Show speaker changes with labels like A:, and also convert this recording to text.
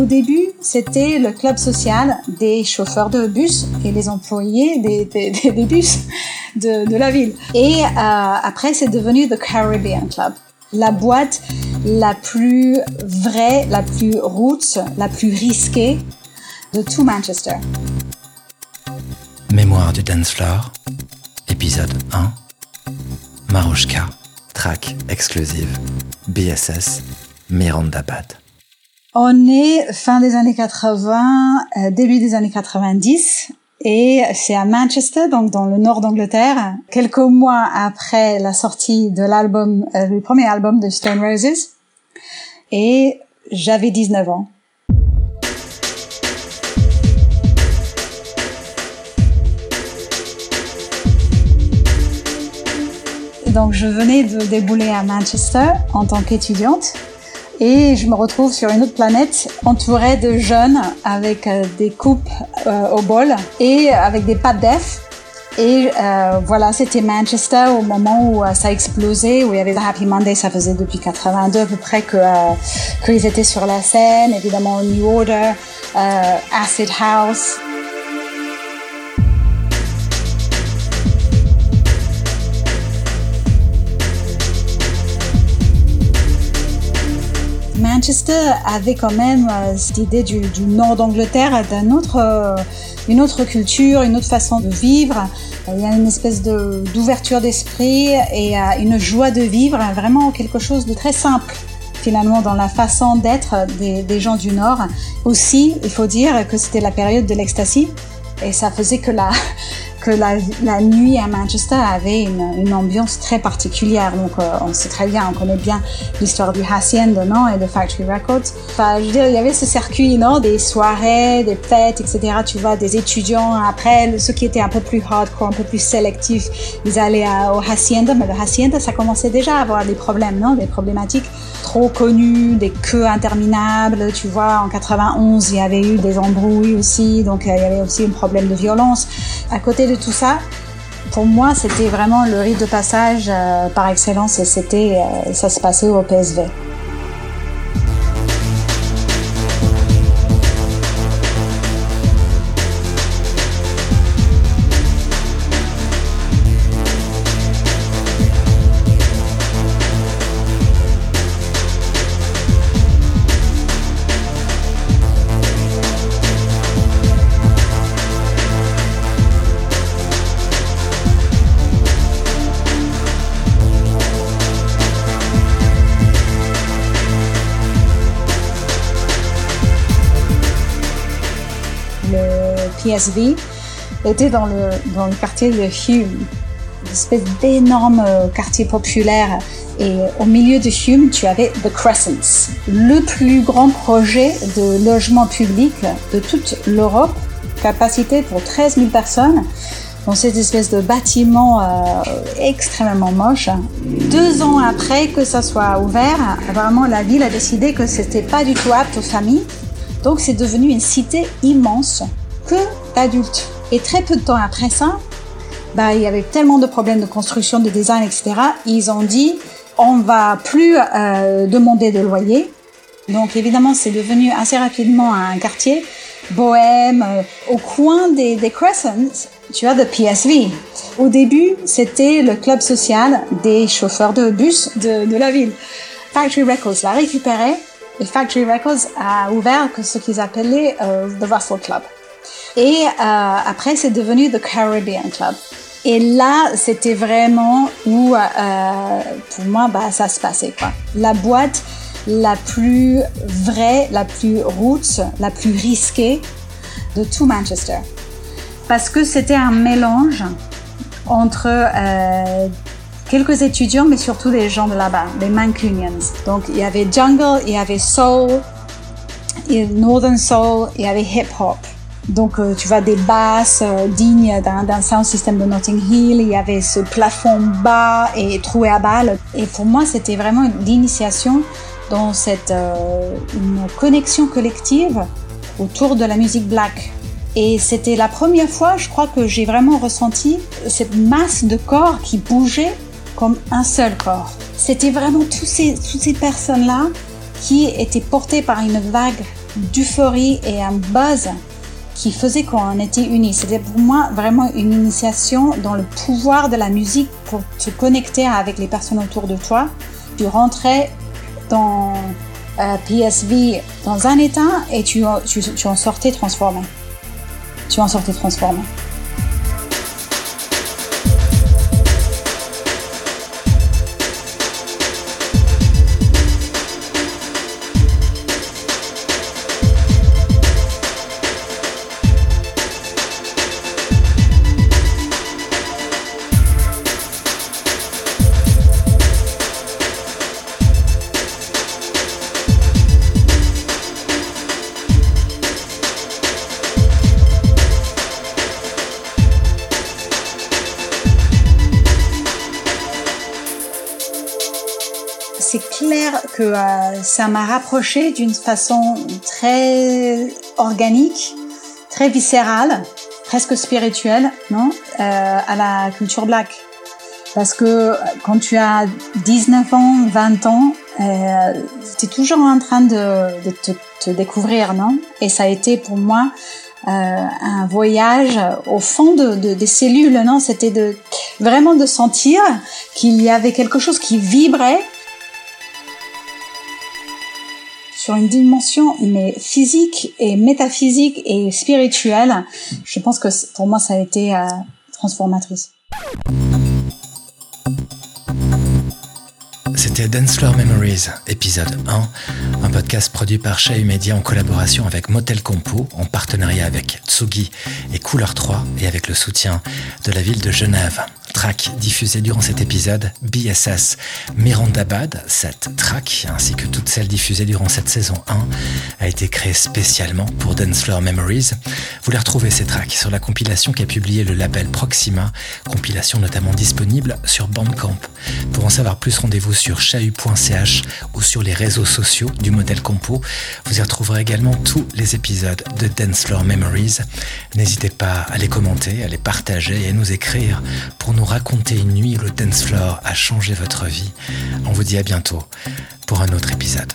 A: Au début, c'était le club social des chauffeurs de bus et les employés des, bus de, la ville. Et euh, après, c'est devenu The Caribbean Club. La boîte la plus vraie, la plus roots, la plus risquée de tout Manchester.
B: Mémoire du dance floor, épisode 1. Marouchka, track exclusive, BSS, Miranda Bad.
A: On est fin des années 80, euh, début des années 90 et c'est à Manchester, donc dans le nord d'Angleterre, quelques mois après la sortie de l'album, euh, premier album de Stone Roses. Et j'avais 19 ans. Donc je venais de débouler à Manchester en tant qu'étudiante et je me retrouve sur une autre planète entourée de jeunes avec euh, des coupes euh, au bol et avec des pattes d'EF. Et euh, voilà, c'était Manchester au moment où ça a explosé, où il y avait Happy Monday, ça faisait depuis 82 à peu près que qu'ils étaient sur la scène, évidemment New Order, Acid House. Manchester avait quand même euh, cette idée du, nord d'Angleterre, d'un autre, euh, une autre culture, une autre façon de vivre. Il y a une espèce d'ouverture d'esprit et euh, une joie de vivre, vraiment quelque chose de très simple finalement dans la façon d'être des, des, gens du Nord. Aussi, il faut dire que c'était la période de l'ecstasy et ça faisait que la, que la, nuit à Manchester avait une, ambiance très particulière. Donc, euh, on sait très bien, on connaît bien l'histoire du Hacienda, non, et de Factory Records. Enfin, je veux dire, il y avait ce circuit, non, des soirées, des fêtes, etc. Tu vois, des étudiants. Après, ceux qui étaient un peu plus hardcore, un peu plus sélectifs, ils allaient au Hacienda. Mais le Hacienda, ça commençait déjà à avoir des problèmes, non, des problématiques trop connues, des queues interminables. Tu vois, en 91, il y avait eu des embrouilles aussi. Donc, euh, il y avait aussi un problème de violence. À côté tout ça, pour moi, c'était vraiment le rite de passage euh, par excellence et c'était, euh, ça se passait au PSV. PSV était dans le, dans le quartier de Hume, une espèce d'énorme euh, quartier populaire. Et au milieu de Hume, tu avais The Crescents, le plus grand projet de logement public de toute l'Europe, capacité pour 13 000 personnes dans cette espèce de bâtiment euh, extrêmement moche. Deux ans après que ça soit ouvert, vraiment la ville a décidé que c'était pas du tout apte aux familles. Donc c'est devenu une cité immense que d'adultes. Et très peu de temps après ça, bah, il y avait tellement de problèmes de construction, de design, etc. Ils ont dit, on va plus euh, demander de loyer. Donc évidemment, c'est devenu assez rapidement un quartier bohème, euh, au coin des, des Crescents, tu as le PSV. Au début, c'était le club social des chauffeurs de bus de, de la ville. Factory Records l'a récupéré et Factory Records a ouvert ce qu'ils appelaient euh, The Russell Club. Et euh, après, c'est devenu The Caribbean Club. Et là, c'était vraiment où, euh, pour moi, bah, ça se passait. Quoi. La boîte la plus vraie, la plus roots, la plus risquée de tout Manchester. Parce que c'était un mélange entre euh, quelques étudiants, mais surtout des gens de là-bas, les Mancunians. Donc, il y avait jungle, il y avait soul, il y avait northern soul, il y avait hip-hop. Donc, euh, tu vois, des basses euh, dignes d'un sound system de Notting Hill. Il y avait ce plafond bas et troué à balles. Et pour moi, c'était vraiment l'initiation dans cette euh, une connexion collective autour de la musique black. Et c'était la première fois, je crois, que j'ai vraiment ressenti cette masse de corps qui bougeait comme un seul corps. C'était vraiment tous ces, toutes ces personnes-là qui étaient portées par une vague d'euphorie et un buzz qui faisait qu'on était unis. C'était pour moi vraiment une initiation dans le pouvoir de la musique pour te connecter avec les personnes autour de toi. Tu rentrais dans euh, PSV dans un état et tu, tu, tu en sortais transformé. Tu en sortais transformé. Que euh, ça m'a rapproché d'une façon très organique, très viscérale, presque spirituelle, non, euh, à la culture black. Parce que quand tu as 19 ans, 20 ans, euh, tu es toujours en train de, te, découvrir, non? Et ça a été pour moi euh, un voyage au fond de, de des cellules, non? C'était vraiment de sentir qu'il y avait quelque chose qui vibrait sur une dimension mais physique et métaphysique et spirituelle. Je pense que pour moi ça a été euh, transformatrice.
B: C'était Dancefloor Memories, épisode 1, un podcast produit par Chez Media en collaboration avec Motel Compo, en partenariat avec Tsugi et Couleur 3 et avec le soutien de la ville de Genève track diffusée durant cet épisode, BSS Mirandabad, cette track, ainsi que toutes celles diffusées durant cette saison 1, a été créée spécialement pour Dance Floor Memories. Vous les retrouvez ces tracks sur la compilation qu'a publié le label Proxima, compilation notamment disponible sur Bandcamp. Pour en savoir plus, rendez-vous sur chahu.ch ou sur les réseaux sociaux du modèle Compo. Vous y retrouverez également tous les épisodes de Dance Floor Memories. N'hésitez pas à les commenter, à les partager et à nous écrire pour nous nous raconter une nuit où le dance floor a changé votre vie. On vous dit à bientôt pour un autre épisode.